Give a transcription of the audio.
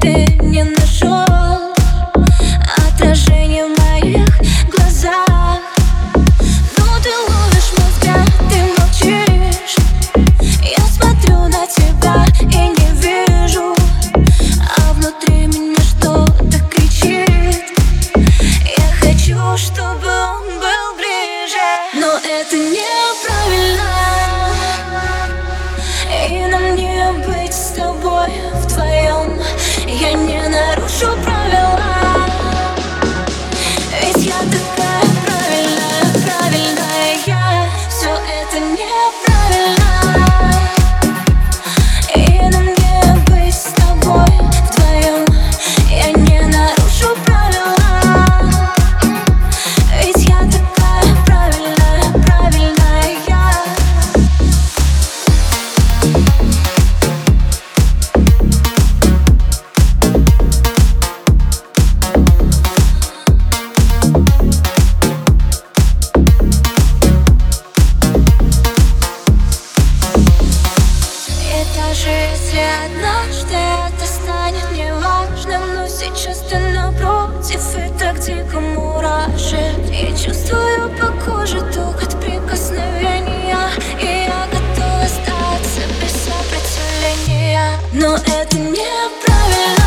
ты не нашел Отражение в моих глазах. Ну ты ловишь мой ты молчишь. Я смотрю на тебя и не вижу А внутри меня что-то кричит. Я хочу, чтобы он был ближе. Но это неправильно. Даже если однажды это станет неважным. Но сейчас ты напротив и так дико мурашит. Я чувствую по коже ток от прикосновения И я готова остаться без сопротивления. Но это неправильно.